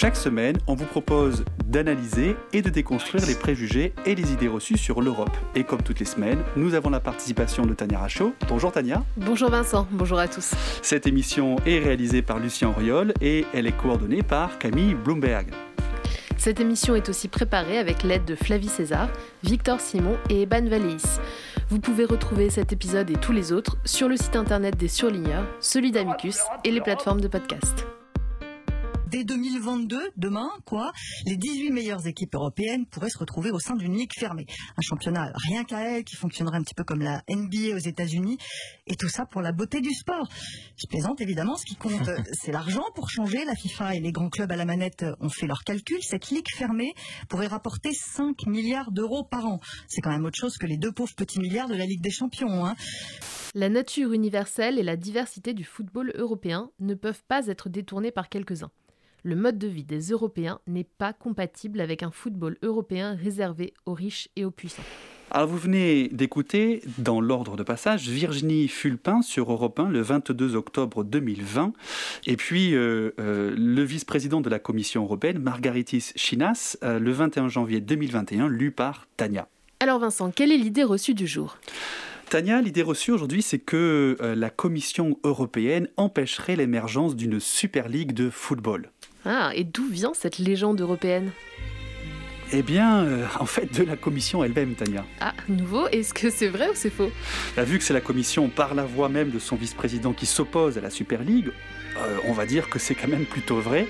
Chaque semaine, on vous propose d'analyser et de déconstruire les préjugés et les idées reçues sur l'Europe. Et comme toutes les semaines, nous avons la participation de Tania Rachaud. Bonjour Tania. Bonjour Vincent, bonjour à tous. Cette émission est réalisée par Lucien Auriol et elle est coordonnée par Camille Bloomberg. Cette émission est aussi préparée avec l'aide de Flavie César, Victor Simon et Eban Valéis. Vous pouvez retrouver cet épisode et tous les autres sur le site internet des surligneurs, celui d'Amicus et les plateformes de podcast. Dès 2022, demain, quoi, les 18 meilleures équipes européennes pourraient se retrouver au sein d'une ligue fermée. Un championnat rien qu'à elle qui fonctionnerait un petit peu comme la NBA aux États-Unis. Et tout ça pour la beauté du sport. Je plaisante évidemment, ce qui compte, c'est l'argent pour changer. La FIFA et les grands clubs à la manette ont fait leurs calculs. Cette ligue fermée pourrait rapporter 5 milliards d'euros par an. C'est quand même autre chose que les deux pauvres petits milliards de la Ligue des Champions. Hein. La nature universelle et la diversité du football européen ne peuvent pas être détournées par quelques-uns le mode de vie des Européens n'est pas compatible avec un football européen réservé aux riches et aux puissants. Alors vous venez d'écouter, dans l'ordre de passage, Virginie Fulpin sur Europe 1 le 22 octobre 2020, et puis euh, euh, le vice-président de la Commission européenne, Margaritis Chinas, euh, le 21 janvier 2021, lu par Tania. Alors Vincent, quelle est l'idée reçue du jour? Tania, l'idée reçue aujourd'hui, c'est que la Commission européenne empêcherait l'émergence d'une Super Ligue de football. Ah, et d'où vient cette légende européenne? Eh bien, euh, en fait, de la commission elle-même, Tania. Ah, nouveau? Est-ce que c'est vrai ou c'est faux? Bah, Vu que c'est la commission, par la voix même de son vice-président, qui s'oppose à la Super League, euh, on va dire que c'est quand même plutôt vrai.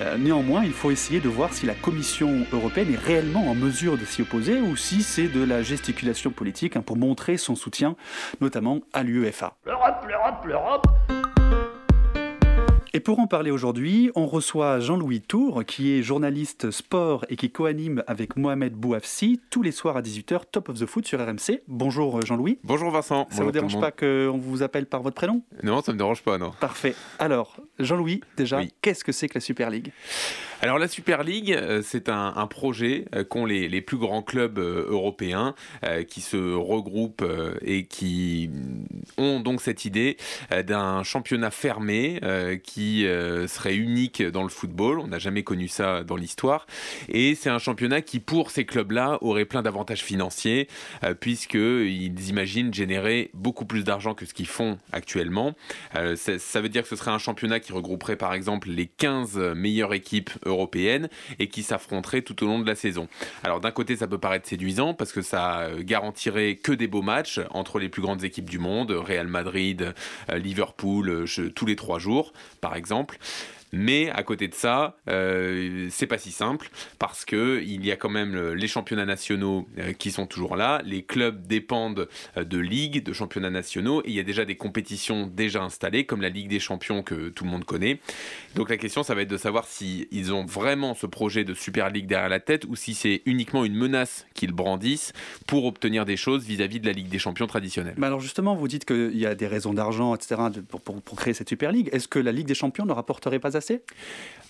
Euh, néanmoins, il faut essayer de voir si la Commission européenne est réellement en mesure de s'y opposer ou si c'est de la gesticulation politique hein, pour montrer son soutien, notamment à l'UEFA. L'Europe, l'Europe, l'Europe et pour en parler aujourd'hui, on reçoit Jean-Louis Tour, qui est journaliste sport et qui co-anime avec Mohamed Bouafsi tous les soirs à 18h Top of the Foot sur RMC. Bonjour Jean-Louis. Bonjour Vincent. Ça ne vous dérange pas qu'on vous appelle par votre prénom? Non, ça ne me dérange pas, non. Parfait. Alors, Jean-Louis, déjà, qu'est-ce que c'est que la Super League? Alors la Super League, euh, c'est un, projet euh, qu'ont les, les, plus grands clubs euh, européens qui se regroupent et qui ont donc cette idée d'un championnat fermé qui serait unique dans le football. On n'a jamais connu ça dans l'histoire. Et c'est un championnat qui, pour ces clubs-là, aurait plein d'avantages financiers puisqu'ils imaginent générer beaucoup plus d'argent que ce qu'ils font actuellement. ça veut dire que ce serait un championnat qui regrouperait par exemple les 15 meilleures équipes européenne et qui s'affronteraient tout au long de la saison. Alors d'un côté, ça peut paraître séduisant parce que ça euh, garantirait que des beaux matchs entre les plus grandes équipes du monde, Real Madrid, euh, Liverpool, euh, tous les trois jours, exemple. Mais à côté de ça, euh, c'est pas si simple parce que il y a quand même les championnats nationaux euh, qui sont toujours là. Les clubs dépendent euh, de ligues, de championnats nationaux et il y a déjà des compétitions déjà installées comme la Ligue des Champions que tout le monde connaît. Donc la question, ça va être de savoir si ils ont vraiment ce projet de Super League derrière la tête ou si c'est uniquement une menace qu'ils brandissent pour obtenir des choses vis-à-vis de la Ligue des Champions traditionnelle. Mais alors justement, vous dites qu'il y a des raisons d'argent, etc., pour, créer cette Super League. Est-ce que la Ligue des Champions ne rapporterait pas assez?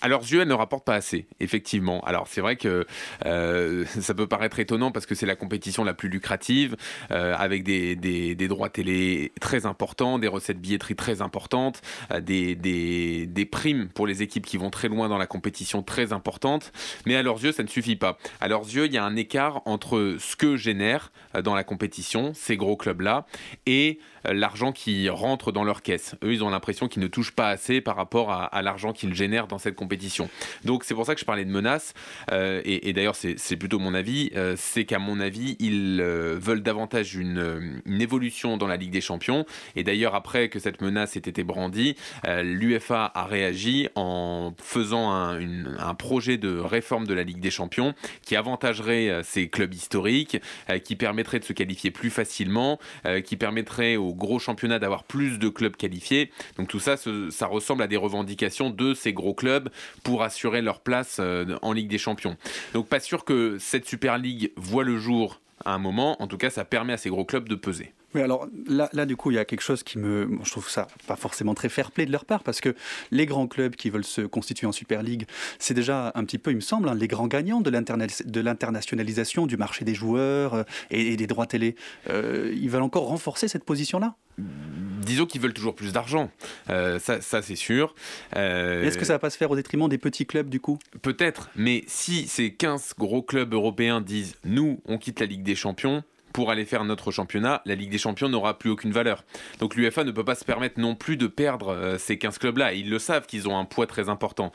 À leurs yeux, elle ne rapporte pas assez, effectivement. Alors c'est vrai que euh, ça peut paraître étonnant parce que c'est la compétition la plus lucrative, euh, avec des, droits télé très importants, des recettes billetterie très importantes, euh, des, des, primes pour les équipes qui vont très loin dans la compétition très importantes. Mais à leurs yeux, ça ne suffit pas. À leurs yeux, il y a un écart entre ce que génèrent dans la compétition ces gros clubs-là et l'argent qui rentre dans leur caisse. Eux, ils ont l'impression qu'ils ne touchent pas assez par rapport à, l'argent qu'ils génère dans cette compétition. Donc c'est pour ça que je parlais de menaces, euh, et, d'ailleurs c'est plutôt mon avis, euh, c'est qu'à mon avis ils euh, veulent davantage une, évolution dans la Ligue des Champions, et d'ailleurs après que cette menace ait été brandie, l'UFA a réagi en faisant un, un, projet de réforme de la Ligue des Champions qui avantagerait ces clubs historiques, qui permettrait de se qualifier plus facilement, qui permettrait aux gros championnats d'avoir plus de clubs qualifiés. Donc tout ça, ça ressemble à des revendications de ces gros clubs pour assurer leur place euh, en Ligue des Champions. Donc pas sûr que cette Super League voit le jour à un moment. En tout cas, ça permet à ces gros clubs de peser. Mais alors là, là, du coup, il y a quelque chose qui me, je trouve ça pas forcément très fair-play de leur part, parce que les grands clubs qui veulent se constituer en Super League, c'est déjà un petit peu, il me semble, hein, les grands gagnants de l'internationalisation du marché des joueurs euh, et, des droits télé. Euh, ils veulent encore renforcer cette position-là? Disons qu'ils veulent toujours plus d'argent. Euh, ça, ça c'est sûr. Est-ce que ça va pas se faire au détriment des petits clubs du coup? Peut-être, mais si ces 15 gros clubs européens disent nous, on quitte la Ligue des Champions, pour aller faire notre championnat, la Ligue des Champions n'aura plus aucune valeur. Donc l'UFA ne peut pas se permettre non plus de perdre euh, ces 15 clubs-là. Ils le savent qu'ils ont un poids très important.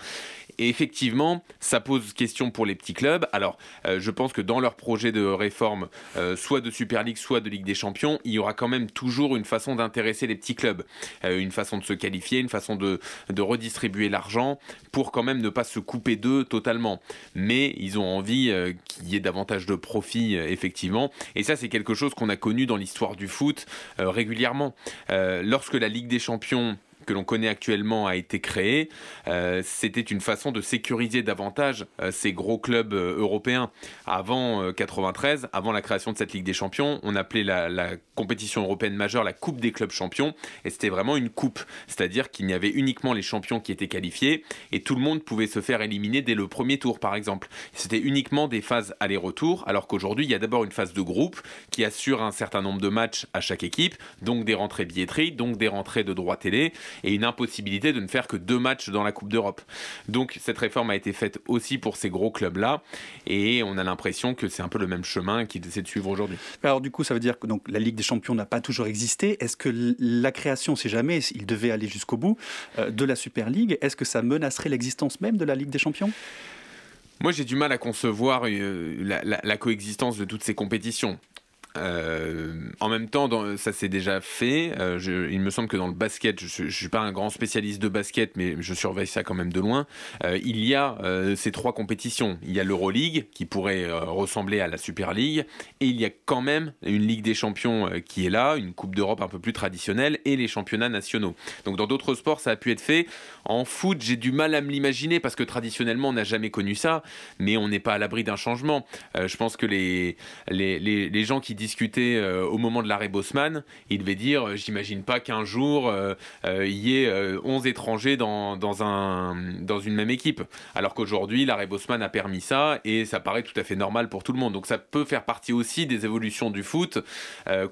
Et effectivement, ça pose question pour les petits clubs. Alors, euh, je pense que dans leur projet de réforme, euh, soit de Super League, soit de Ligue des Champions, il y aura quand même toujours une façon d'intéresser les petits clubs, une façon de se qualifier, une façon de, de redistribuer l'argent pour quand même ne pas se couper d'eux totalement. Mais ils ont envie qu'il y ait davantage de profit, effectivement. Et ça, c'est quelque chose qu'on a connu dans l'histoire du foot euh, régulièrement. Euh, lorsque la Ligue des Champions que l'on connaît actuellement a été créé, euh, c'était une façon de sécuriser davantage euh, ces gros clubs euh, européens. Avant 93, avant la création de cette Ligue des Champions, on appelait la, compétition européenne majeure la Coupe des clubs champions, et c'était vraiment une coupe, c'est-à-dire qu'il y avait uniquement les champions qui étaient qualifiés, et tout le monde pouvait se faire éliminer dès le premier tour, par exemple. C'était uniquement des phases aller-retour, alors qu'aujourd'hui, il y a d'abord une phase de groupe qui assure un certain nombre de matchs à chaque équipe, donc des rentrées billetterie, donc des rentrées de droits télé, et une impossibilité de ne faire que deux matchs dans la Coupe d'Europe. Donc cette réforme a été faite aussi pour ces gros clubs-là, et on a l'impression que c'est un peu le même chemin qu'ils essaient de suivre aujourd'hui. Alors du coup, ça veut dire que donc, la Ligue des Champions n'a pas toujours existé. Est-ce que la création, si jamais il devait aller jusqu'au bout, euh, de la Super League, est-ce que ça menacerait l'existence même de la Ligue des Champions? Moi, j'ai du mal à concevoir euh, la, coexistence de toutes ces compétitions. Euh, en même temps, ça s'est déjà fait. Euh, il me semble que dans le basket, je ne suis pas un grand spécialiste de basket, mais je surveille ça quand même de loin. Euh, il y a ces trois compétitions. Il y a l'Euroleague, qui pourrait ressembler à la Super League, et il y a quand même une Ligue des Champions qui est là, une Coupe d'Europe un peu plus traditionnelle, et les championnats nationaux. Donc dans d'autres sports, ça a pu être fait. En foot, j'ai du mal à me l'imaginer, parce que traditionnellement, on n'a jamais connu ça, mais on n'est pas à l'abri d'un changement. je pense que les, les, les, les gens qui disent discuté euh, au moment de l'arrêt Bosman, il devait dire euh, J'imagine pas qu'un jour euh, il y ait 11 étrangers dans, dans, un, dans une même équipe. Alors qu'aujourd'hui, l'arrêt Bosman a permis ça et ça paraît tout à fait normal pour tout le monde. Donc ça peut faire partie aussi des évolutions du foot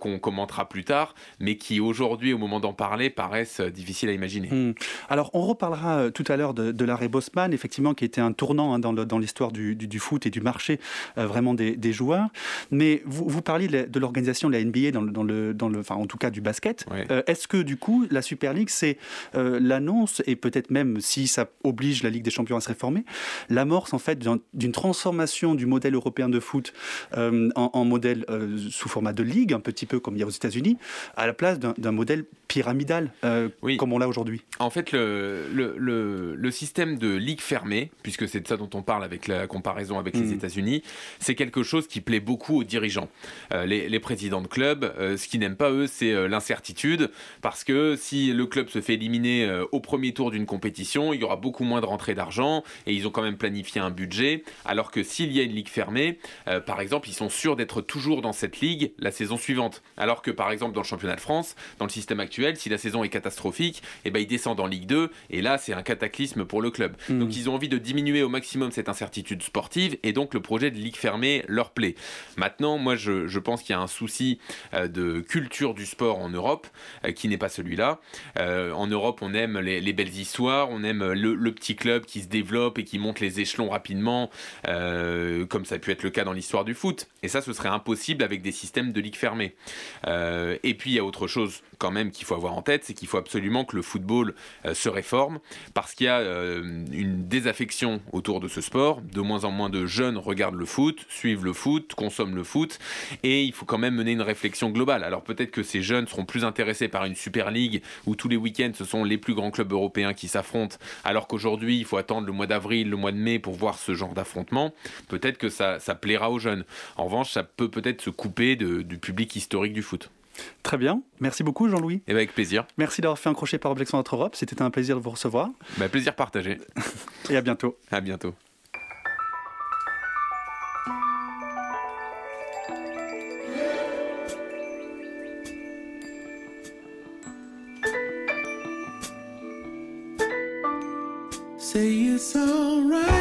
qu'on commentera plus tard, mais qui aujourd'hui, au moment d'en parler, paraissent difficiles à imaginer. Hmm. Alors on reparlera tout à l'heure de, l'arrêt Bosman, effectivement, qui était un tournant hein, dans l'histoire du, foot et du marché vraiment des, joueurs. Mais vous, parliez de de l'organisation de la NBA dans le, dans le, dans le, enfin en tout cas du basket. Euh, est-ce que du coup la Super League c'est euh, l'annonce et peut-être même si ça oblige la Ligue des Champions à se réformer, l'amorce en fait d'une transformation du modèle européen de foot euh, en, en, modèle sous format de ligue, un petit peu comme il y a aux États-Unis, à la place d'un modèle pyramidal oui. comme on l'a aujourd'hui? En fait, le, le, système de ligue fermée, puisque c'est de ça dont on parle avec la comparaison avec mmh. les États-Unis, c'est quelque chose qui plaît beaucoup aux dirigeants. Les, les, présidents de club, euh, ce qu'ils n'aiment pas eux, c'est euh, l'incertitude, parce que si le club se fait éliminer euh, au premier tour d'une compétition, il y aura beaucoup moins de rentrées d'argent, et ils ont quand même planifié un budget, alors que s'il y a une ligue fermée, par exemple, ils sont sûrs d'être toujours dans cette ligue la saison suivante. Alors que par exemple dans le championnat de France, dans le système actuel, si la saison est catastrophique, et eh ben, ils descendent en Ligue 2, et là c'est un cataclysme pour le club. Mmh. Donc ils ont envie de diminuer au maximum cette incertitude sportive, et donc le projet de ligue fermée leur plaît. Maintenant, moi je, je pense qu'il y a un souci euh, de culture du sport en Europe euh, qui n'est pas celui-là. Euh, en Europe, on aime les, belles histoires, on aime le, petit club qui se développe et qui monte les échelons rapidement, comme ça a pu être le cas dans l'histoire du foot. Et ça, ce serait impossible avec des systèmes de ligue fermée. et puis, il y a autre chose quand même qu'il faut avoir en tête, c'est qu'il faut absolument que le football se réforme parce qu'il y a une désaffection autour de ce sport. De moins en moins de jeunes regardent le foot, suivent le foot, consomment le foot, et il faut quand même mener une réflexion globale. Alors peut-être que ces jeunes seront plus intéressés par une Super League où tous les week-ends ce sont les plus grands clubs européens qui s'affrontent, alors qu'aujourd'hui il faut attendre le mois d'avril, le mois de mai pour voir ce genre d'affrontement. Peut-être que ça, ça, plaira aux jeunes. En revanche, ça peut peut-être se couper de, du public historique du foot. Très bien. Merci beaucoup, Jean-Louis. Et eh ben, avec plaisir. Merci d'avoir fait un crochet par Objection Notre Europe. C'était un plaisir de vous recevoir. Bah, plaisir partagé. Et à bientôt. À bientôt. Vous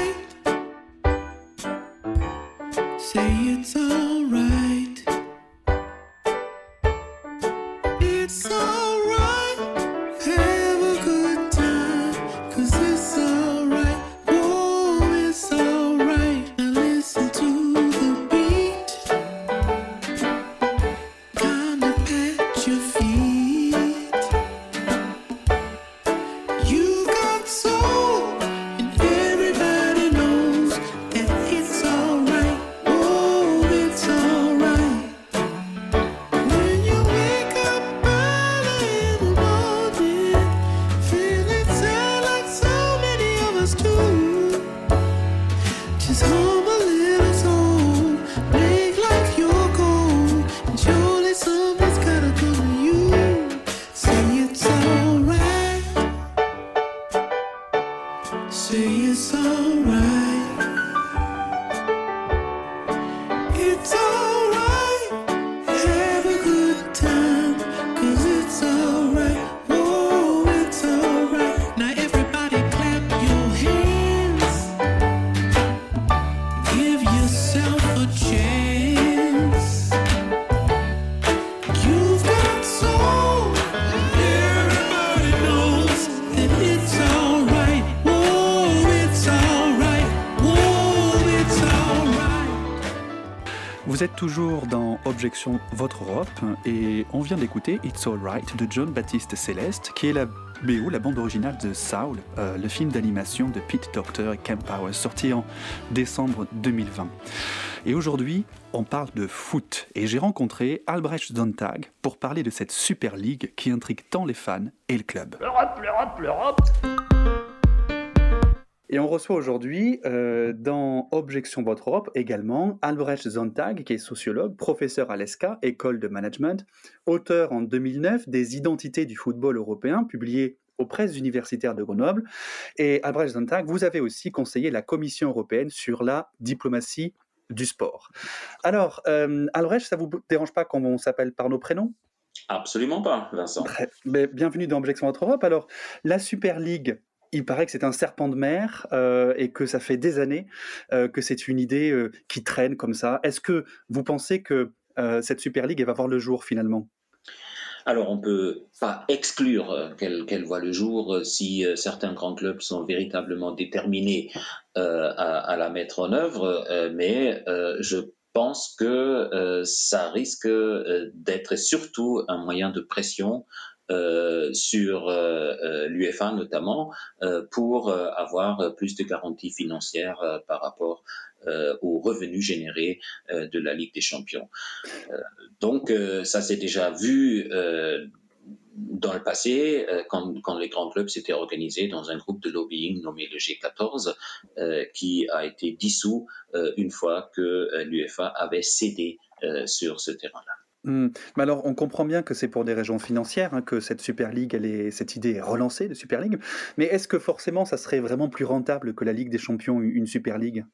Votre Europe et on vient d'écouter It's Alright de John Baptiste Céleste qui est la BO, la bande originale de Saul, euh, le film d'animation de Pete Docter et Kemp Powers sorti en décembre 2020. Et aujourd'hui, on parle de foot et j'ai rencontré Albrecht Zontag pour parler de cette Super League qui intrigue tant les fans et le club. L'Europe, l'Europe, l'Europe et on reçoit aujourd'hui euh, dans Objection Votre Europe également Albrecht Zontag, qui est sociologue, professeur à l'ESCA, école de management, auteur en 2009 des Identités du football européen, publié aux presses universitaires de Grenoble. Et Albrecht Zontag, vous avez aussi conseillé la Commission européenne sur la diplomatie du sport. Alors, euh, Albrecht, ça vous dérange pas quand on s'appelle par nos prénoms? Absolument pas, Vincent. Bienvenue dans Objection Votre Europe. Alors, la Super League il paraît que c'est un serpent de mer euh, et que ça fait des années euh, que c'est une idée euh, qui traîne comme ça. Est-ce que vous pensez que cette Super League va voir le jour finalement? Alors, on peut pas exclure qu'elle voit le jour si certains grands clubs sont véritablement déterminés à, la mettre en œuvre, mais je pense que ça risque d'être surtout un moyen de pression euh, sur euh, euh, l'UFA notamment pour avoir plus de garanties financières par rapport aux revenus générés de la Ligue des Champions. donc ça s'est déjà vu dans le passé, quand, quand, les grands clubs s'étaient organisés dans un groupe de lobbying nommé le G14, qui a été dissous une fois que l'UFA avait cédé sur ce terrain-là. Hmm. Mais alors, on comprend bien que c'est pour des raisons financières hein, que cette Super League, elle est, cette idée est relancée de Super League. Mais est-ce que forcément, ça serait vraiment plus rentable que la Ligue des Champions, une Super League?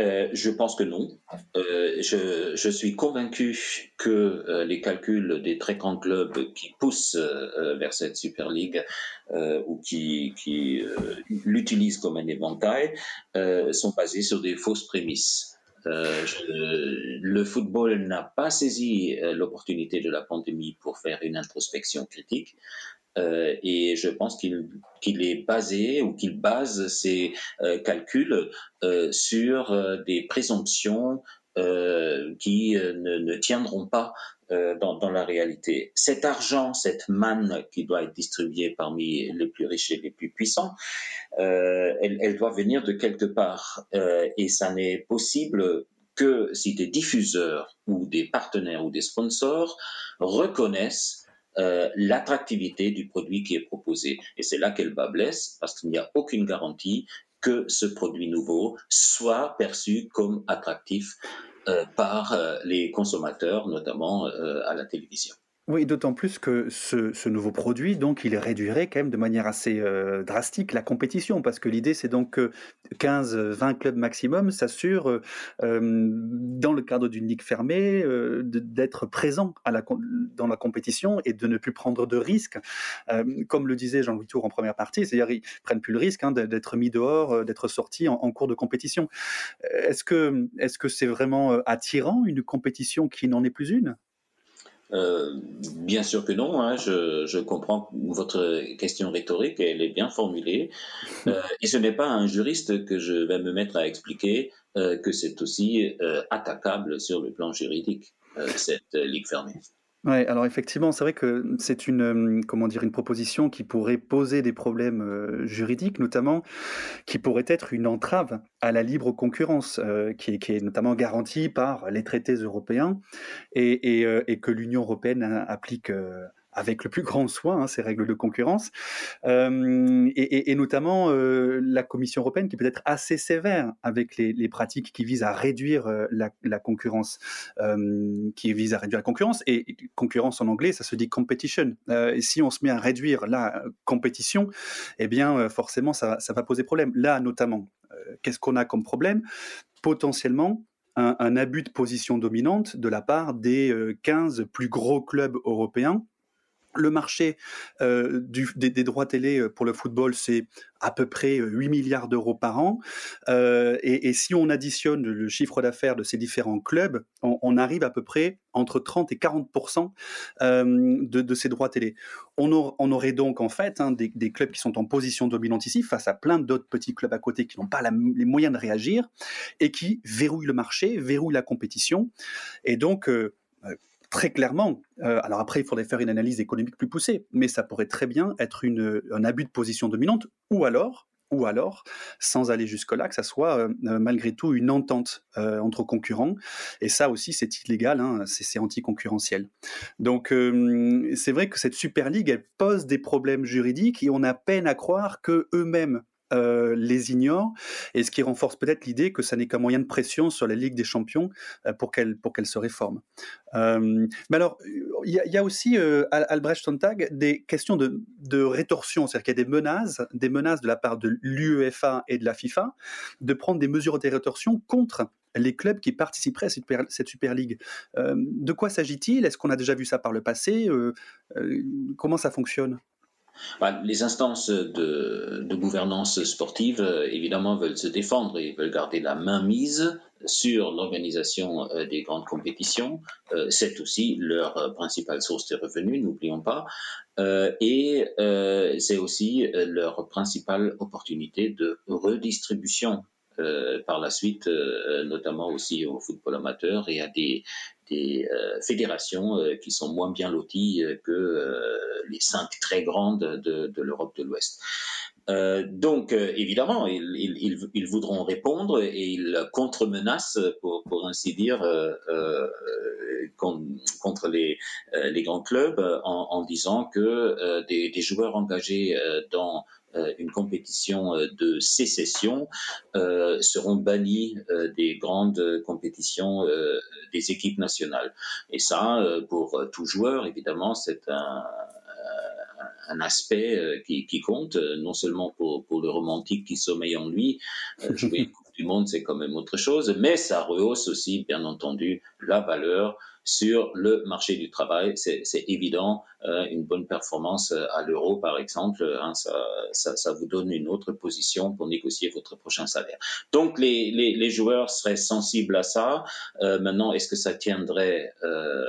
Euh, je pense que non. Euh, je, je, suis convaincu que euh, les calculs des très grands clubs qui poussent euh, vers cette Super League ou qui, qui l'utilisent comme un éventail sont basés sur des fausses prémices. Euh, le football n'a pas saisi euh, l'opportunité de la pandémie pour faire une introspection critique. Euh, et je pense qu'il est basé ou qu'il base ses calculs sur des présomptions qui ne, ne, tiendront pas dans, dans, la réalité. Cet argent, cette manne qui doit être distribuée parmi les plus riches et les plus puissants, euh, elle, doit venir de quelque part. Euh, et ça n'est possible que si des diffuseurs ou des partenaires ou des sponsors reconnaissent euh, l'attractivité du produit qui est proposé. Et c'est là qu'elle va blesse, parce qu'il n'y a aucune garantie que ce produit nouveau soit perçu comme attractif euh, par euh, les consommateurs, notamment euh, à la télévision. Oui, d'autant plus que ce, nouveau produit, donc, il réduirait quand même de manière assez euh, drastique la compétition, parce que l'idée, c'est donc que 15-20 clubs maximum s'assurent, euh, dans le cadre d'une ligue fermée, euh, d'être présents à la, dans la compétition et de ne plus prendre de risques. comme le disait Jean-Louis Tour en première partie, c'est-à-dire ils prennent plus le risque hein, d'être mis dehors, d'être sortis en, cours de compétition. Est-ce que est-ce que c'est vraiment attirant une compétition qui n'en est plus une? Euh, bien sûr que non. Hein. je, comprends votre question rhétorique, elle est bien formulée. Euh, et ce n'est pas un juriste que je vais me mettre à expliquer euh, que c'est aussi attaquable sur le plan juridique, cette ligue fermée. Ouais, alors effectivement, c'est vrai que c'est une, euh, comment dire, une proposition qui pourrait poser des problèmes euh, juridiques, notamment, qui pourrait être une entrave à la libre concurrence, euh, qui, est, notamment garantie par les traités européens et que l'Union européenne applique avec le plus grand soin hein, ces règles de concurrence, euh, et, notamment euh, la Commission européenne qui peut être assez sévère avec les, pratiques qui visent à réduire euh, la, concurrence, qui visent à réduire la concurrence, et concurrence en anglais, ça se dit competition. et si on se met à réduire la compétition, eh bien forcément ça, va poser problème. Là notamment, qu'est-ce qu'on a comme problème? Potentiellement, un, abus de position dominante de la part des 15 plus gros clubs européens le marché euh, des, droits télé euh, pour le football, c'est à peu près 8 milliards d'euros par an. Euh, et, si on additionne le chiffre d'affaires de ces différents clubs, on, arrive à peu près entre 30 et 40% de, ces droits télé. On, aurait donc en fait hein, des, clubs qui sont en position dominante ici face à plein d'autres petits clubs à côté qui n'ont pas les moyens de réagir et qui verrouillent le marché, verrouillent la compétition. Et donc très clairement, euh, alors après, il faudrait faire une analyse économique plus poussée, mais ça pourrait très bien être un abus de position dominante, ou alors, ou alors, sans aller jusque-là, que ça soit euh, euh, malgré tout une entente entre concurrents. Et ça aussi, c'est illégal, hein, c'est anticoncurrentiel. Donc, c'est vrai que cette Super League, elle pose des problèmes juridiques et on a peine à croire que eux-mêmes euh, les ignore, et ce qui renforce peut-être l'idée que ça n'est qu'un moyen de pression sur la Ligue des Champions euh, pour qu'elle pour qu'elle se réforme. Euh, mais alors, il y, a aussi Albrecht Sontag des questions de, de rétorsion, c'est-à-dire qu'il y a des menaces, des menaces de la part de l'UEFA et de la FIFA de prendre des mesures de rétorsion contre les clubs qui participeraient à cette Super, cette super League. de quoi s'agit-il? Est-ce qu'on a déjà vu ça par le passé? Comment ça fonctionne? Les instances de, gouvernance sportive, euh, évidemment, veulent se défendre et veulent garder la main mise sur l'organisation euh, des grandes compétitions. Euh, c'est aussi leur principale source de revenus, n'oublions pas. et c'est aussi leur principale opportunité de redistribution par la suite, notamment aussi au football amateur et à des, des euh, fédérations euh, qui sont moins bien loties euh, que les cinq très grandes de, l'Europe de l'Ouest. donc, évidemment, ils, voudront répondre et ils contre-menacent, pour, ainsi dire, contre les, grands clubs en, disant que des, joueurs engagés dans une compétition euh, de sécession euh, seront bannis des grandes compétitions des équipes nationales. Et ça, pour tout joueur, évidemment, c'est un, un aspect qui, qui, compte, non seulement pour, pour, le romantique qui sommeille en lui, jouer une Coupe du Monde, c'est quand même autre chose, mais ça rehausse aussi, bien entendu, la valeur sur le marché du travail. C'est évident, euh, une bonne performance euh, à l'euro, par exemple, hein, ça, ça, ça, vous donne une autre position pour négocier votre prochain salaire. Donc, les, les, les joueurs seraient sensibles à ça. Euh, maintenant, est-ce que ça tiendrait euh,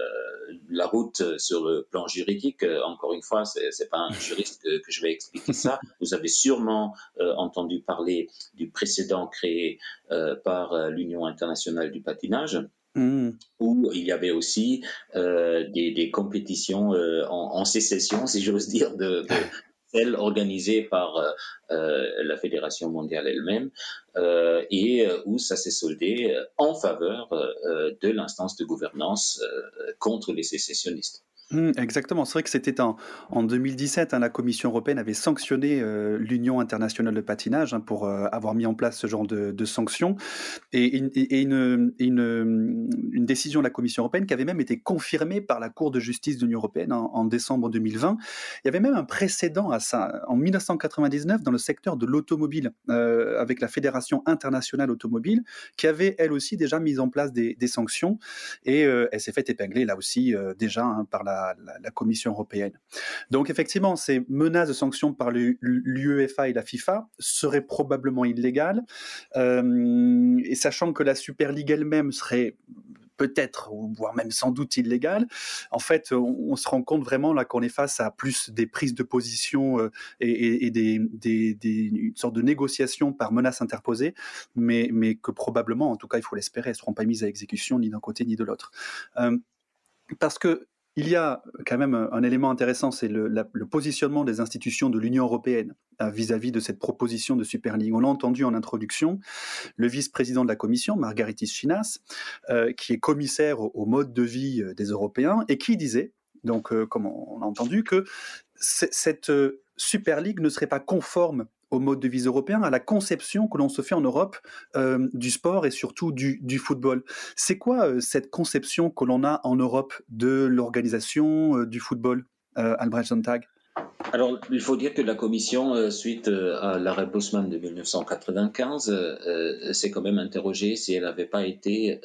la route sur le plan juridique? Encore une fois, c'est pas un juriste que, que, je vais expliquer ça. Vous avez sûrement entendu parler du précédent créé par l'Union internationale du patinage Mmh. où il y avait aussi euh, des, compétitions euh, en, sécession, si j'ose dire, de, celles organisées par euh, la Fédération mondiale elle-même, et où ça s'est soldé en faveur de l'instance de gouvernance contre les sécessionnistes. Mmh, exactement, c'est vrai que c'était en, en 2017, hein, la Commission européenne avait sanctionné euh, l'Union internationale de patinage hein, pour euh, avoir mis en place ce genre de, de sanctions, et, une, une, décision de la Commission européenne qui avait même été confirmée par la Cour de justice de l'Union européenne en, en, décembre 2020. Il y avait même un précédent à ça, en 1999, dans le secteur de l'automobile, euh, avec la Fédération internationale automobile, qui avait elle aussi déjà mis en place des, des sanctions, et elle s'est fait épingler là aussi déjà hein, par la la, Commission européenne. Donc effectivement, ces menaces de sanctions par l'UEFA et la FIFA seraient probablement illégales, euh, et sachant que la Super League elle-même serait peut-être, voire même sans doute illégale. En fait, on, se rend compte vraiment là qu'on est face à plus des prises de position euh, et, des, une sorte de négociation par menace interposée, mais, mais que probablement, en tout cas, il faut l'espérer, elles ne seront pas mises à exécution ni d'un côté ni de l'autre. Euh, parce que il y a quand même un élément intéressant, c'est le, positionnement des institutions de l'Union européenne euh, vis-à-vis -vis de cette proposition de Super League. On l'a entendu en introduction, le vice-président de la Commission, Margaritis Chinas, euh, qui est commissaire au, mode de vie euh, des Européens, et qui disait, donc euh, comme on a entendu, que cette euh, Super League ne serait pas conforme au mode de vie européen, à la conception que l'on se fait en Europe euh, du sport et surtout du, football. C'est quoi euh, cette conception que l'on a en Europe de l'organisation euh, du football, Albrecht Sonntag alors, il faut dire que la Commission, euh, suite euh, à l'arrêt Bosman de 1995, euh, s'est quand même interrogée si elle n'avait pas été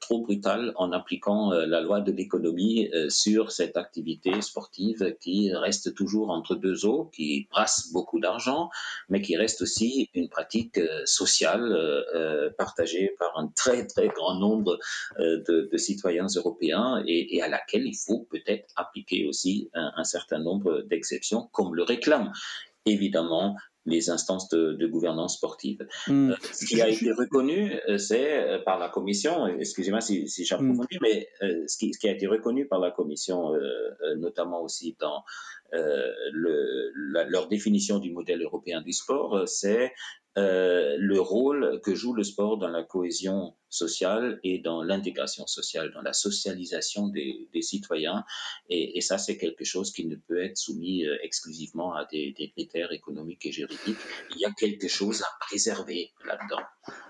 trop brutale en appliquant la loi de l'économie sur cette activité sportive qui reste toujours entre deux eaux, qui brasse beaucoup d'argent, mais qui reste aussi une pratique sociale partagée par un très très grand nombre de, citoyens européens et, et, à laquelle il faut peut-être appliquer aussi un, un certain nombre d'exceptions comme le réclament évidemment les instances de, de gouvernance sportive. Mmh. Euh, ce qui a été reconnu, euh, c'est euh, par la Commission, excusez-moi si, si j'approfondis, mmh. mais euh, ce, qui, ce, qui, a été reconnu par la Commission, notamment aussi dans le, la, leur définition du modèle européen du sport, c'est le rôle que joue le sport dans la cohésion sociale et dans l'intégration sociale, dans la socialisation des, citoyens. Et, ça, c'est quelque chose qui ne peut être soumis euh, exclusivement à des, critères économiques et juridiques. Il y a quelque chose à préserver là-dedans.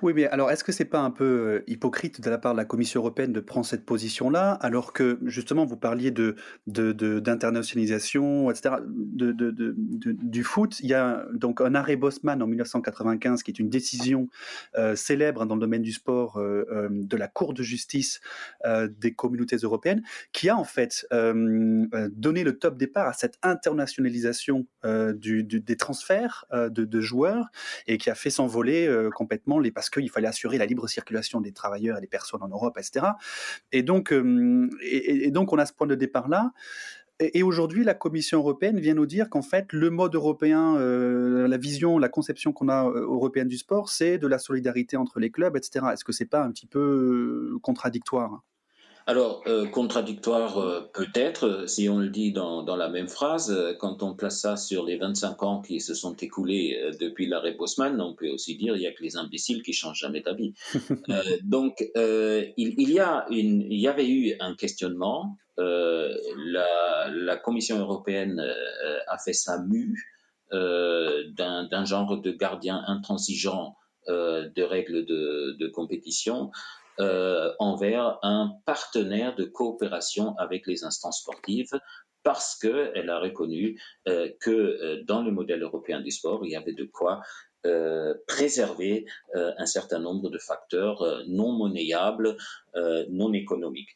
Oui, mais alors est-ce que c'est pas un peu euh, hypocrite de la part de la Commission européenne de prendre cette position-là, alors que justement vous parliez de d'internationalisation, etc., du foot? Il y a donc un arrêt Bosman en 1995 qui est une décision euh, célèbre dans le domaine du sport euh, euh, de la Cour de justice des communautés européennes, qui a en fait donné le top départ à cette internationalisation des transferts de, joueurs et qui a fait s'envoler complètement les parce qu'il fallait assurer la libre circulation des travailleurs et des personnes en Europe, etc. Et donc, et donc on a ce point de départ là. Et aujourd'hui, la Commission européenne vient nous dire qu'en fait, le mode européen, euh, la vision, la conception qu'on a euh, européenne du sport, c'est de la solidarité entre les clubs, etc. Est-ce que c'est pas un petit peu euh, contradictoire? Alors, euh, contradictoire euh, peut-être, si on le dit dans, dans, la même phrase, euh, quand on place ça sur les 25 ans qui se sont écoulés depuis l'arrêt Bosman, on peut aussi dire il y a que les imbéciles qui changent jamais d'avis. donc, il, il, y a une, il y avait eu un questionnement. La, la, Commission européenne a fait sa mue d'un genre de gardien intransigeant de règles de, de compétition euh, envers un partenaire de coopération avec les instances sportives parce qu'elle a reconnu euh, que euh, dans le modèle européen du sport, il y avait de quoi euh, préserver euh, un certain nombre de facteurs euh, non monnayables, non économiques.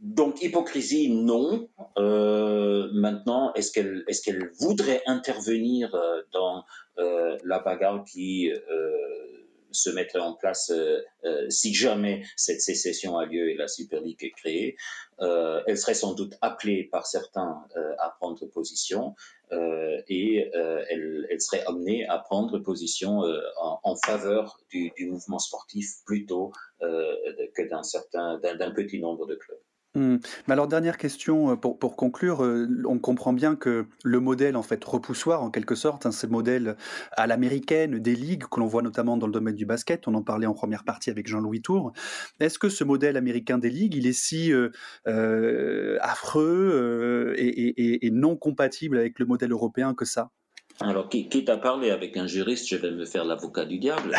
Donc hypocrisie, non. maintenant, est-ce qu'elle est qu'elle voudrait intervenir dans la bagarre qui se mettrait en place euh, euh, si jamais cette sécession a lieu et la Super League est créée. Euh, elle serait sans doute appelée par certains euh, à prendre position euh, et elle, elle, serait amenée à prendre position en, en, faveur du, du, mouvement sportif plutôt que d'un certain d'un petit nombre de clubs. Mais alors dernière question euh, pour, pour conclure, euh, on comprend bien que le modèle en fait repoussoir en quelque sorte, hein, ce modèle à l'américaine des ligues que l'on voit notamment dans le domaine du basket, on en parlait en première partie avec Jean-Louis Tour. Est-ce que ce modèle américain des ligues, il est si euh, affreux et, et, non compatible avec le modèle européen que ça? Alors quitte à parler avec un juriste, je vais me faire l'avocat du diable.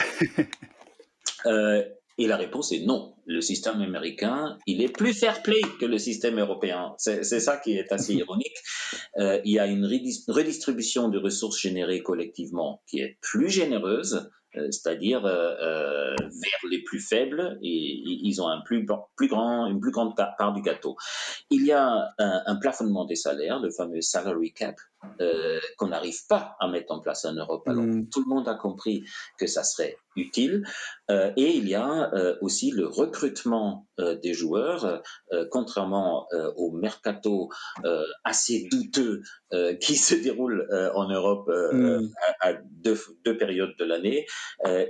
Et la réponse est non. Le système américain, il est plus fair play que le système européen. C'est ça qui est assez ironique. Euh, il y a une redistribution de ressources générées collectivement qui est plus généreuse, c'est-à-dire euh, vers les plus faibles, et, ils ont un plus, plus grand, une plus grande part du gâteau. Il y a un, un plafonnement des salaires, le fameux salary cap, euh, qu'on n'arrive pas à mettre en place en Europe. Alors mm. tout le monde a compris que ça serait utile. Euh, et il y a euh, aussi le recrutement des joueurs, contrairement au mercato assez douteux qui se déroule en Europe mm. à, deux, deux, périodes de l'année.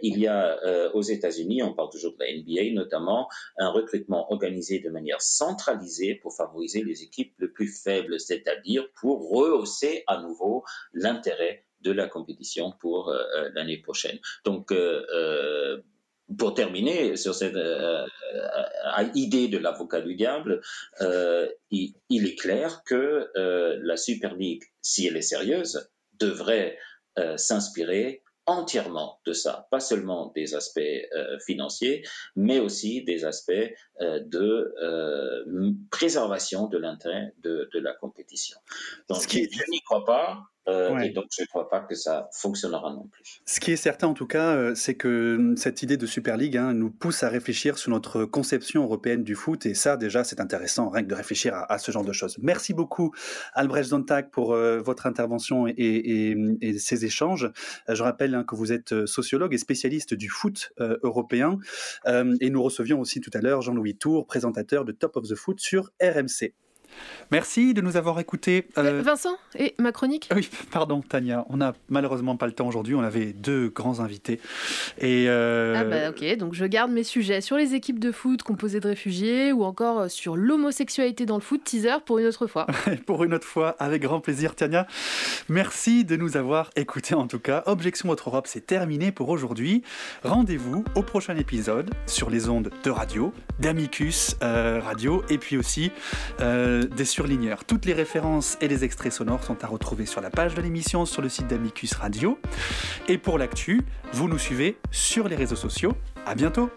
il y a aux États-Unis, on parle toujours de la NBA notamment, un recrutement organisé de manière centralisée pour favoriser les équipes les plus faibles, c'est-à-dire pour rehausser à nouveau l'intérêt de la compétition pour euh, euh, l'année prochaine. Donc, euh, pour terminer sur cette idée de l'avocat du diable, il, est clair que la Super League, si elle est sérieuse, devrait s'inspirer entièrement de ça, pas seulement des aspects financiers, mais aussi des aspects de préservation de l'intérêt de, la compétition. Donc, je n'y crois pas. Euh, et donc, je ne crois pas que ça fonctionnera non plus. Ce qui est certain, en tout cas, euh, c'est que hum, cette idée de Super League hein, nous pousse à réfléchir sur notre conception européenne du foot. Et ça, déjà, c'est intéressant, rien que de réfléchir à, ce genre de choses. Merci beaucoup, Albrecht Zontag, pour euh, votre intervention et, ces échanges. je rappelle hein, que vous êtes sociologue et spécialiste du foot européen. et nous recevions aussi tout à l'heure Jean-Louis Tour, présentateur de Top of the Foot sur RMC. Merci de nous avoir écoutés. Euh, Vincent, et ma chronique? Oui, pardon Tania, on n'a malheureusement pas le temps aujourd'hui, on avait deux grands invités. Et euh, Ah bah ok, donc je garde mes sujets sur les équipes de foot composées de réfugiés ou encore euh, sur l'homosexualité dans le foot, teaser pour une autre fois. pour une autre fois, avec grand plaisir Tania. Merci de nous avoir écoutés en tout cas. Objection Votre Europe, c'est terminé pour aujourd'hui. Rendez-vous au prochain épisode sur les ondes de radio, d'Amicus Radio et puis aussi des surligneurs. Toutes les références et les extraits sonores sont à retrouver sur la page de l'émission sur le site d'Amicus Radio. Et pour l'actu, vous nous suivez sur les réseaux sociaux. À bientôt.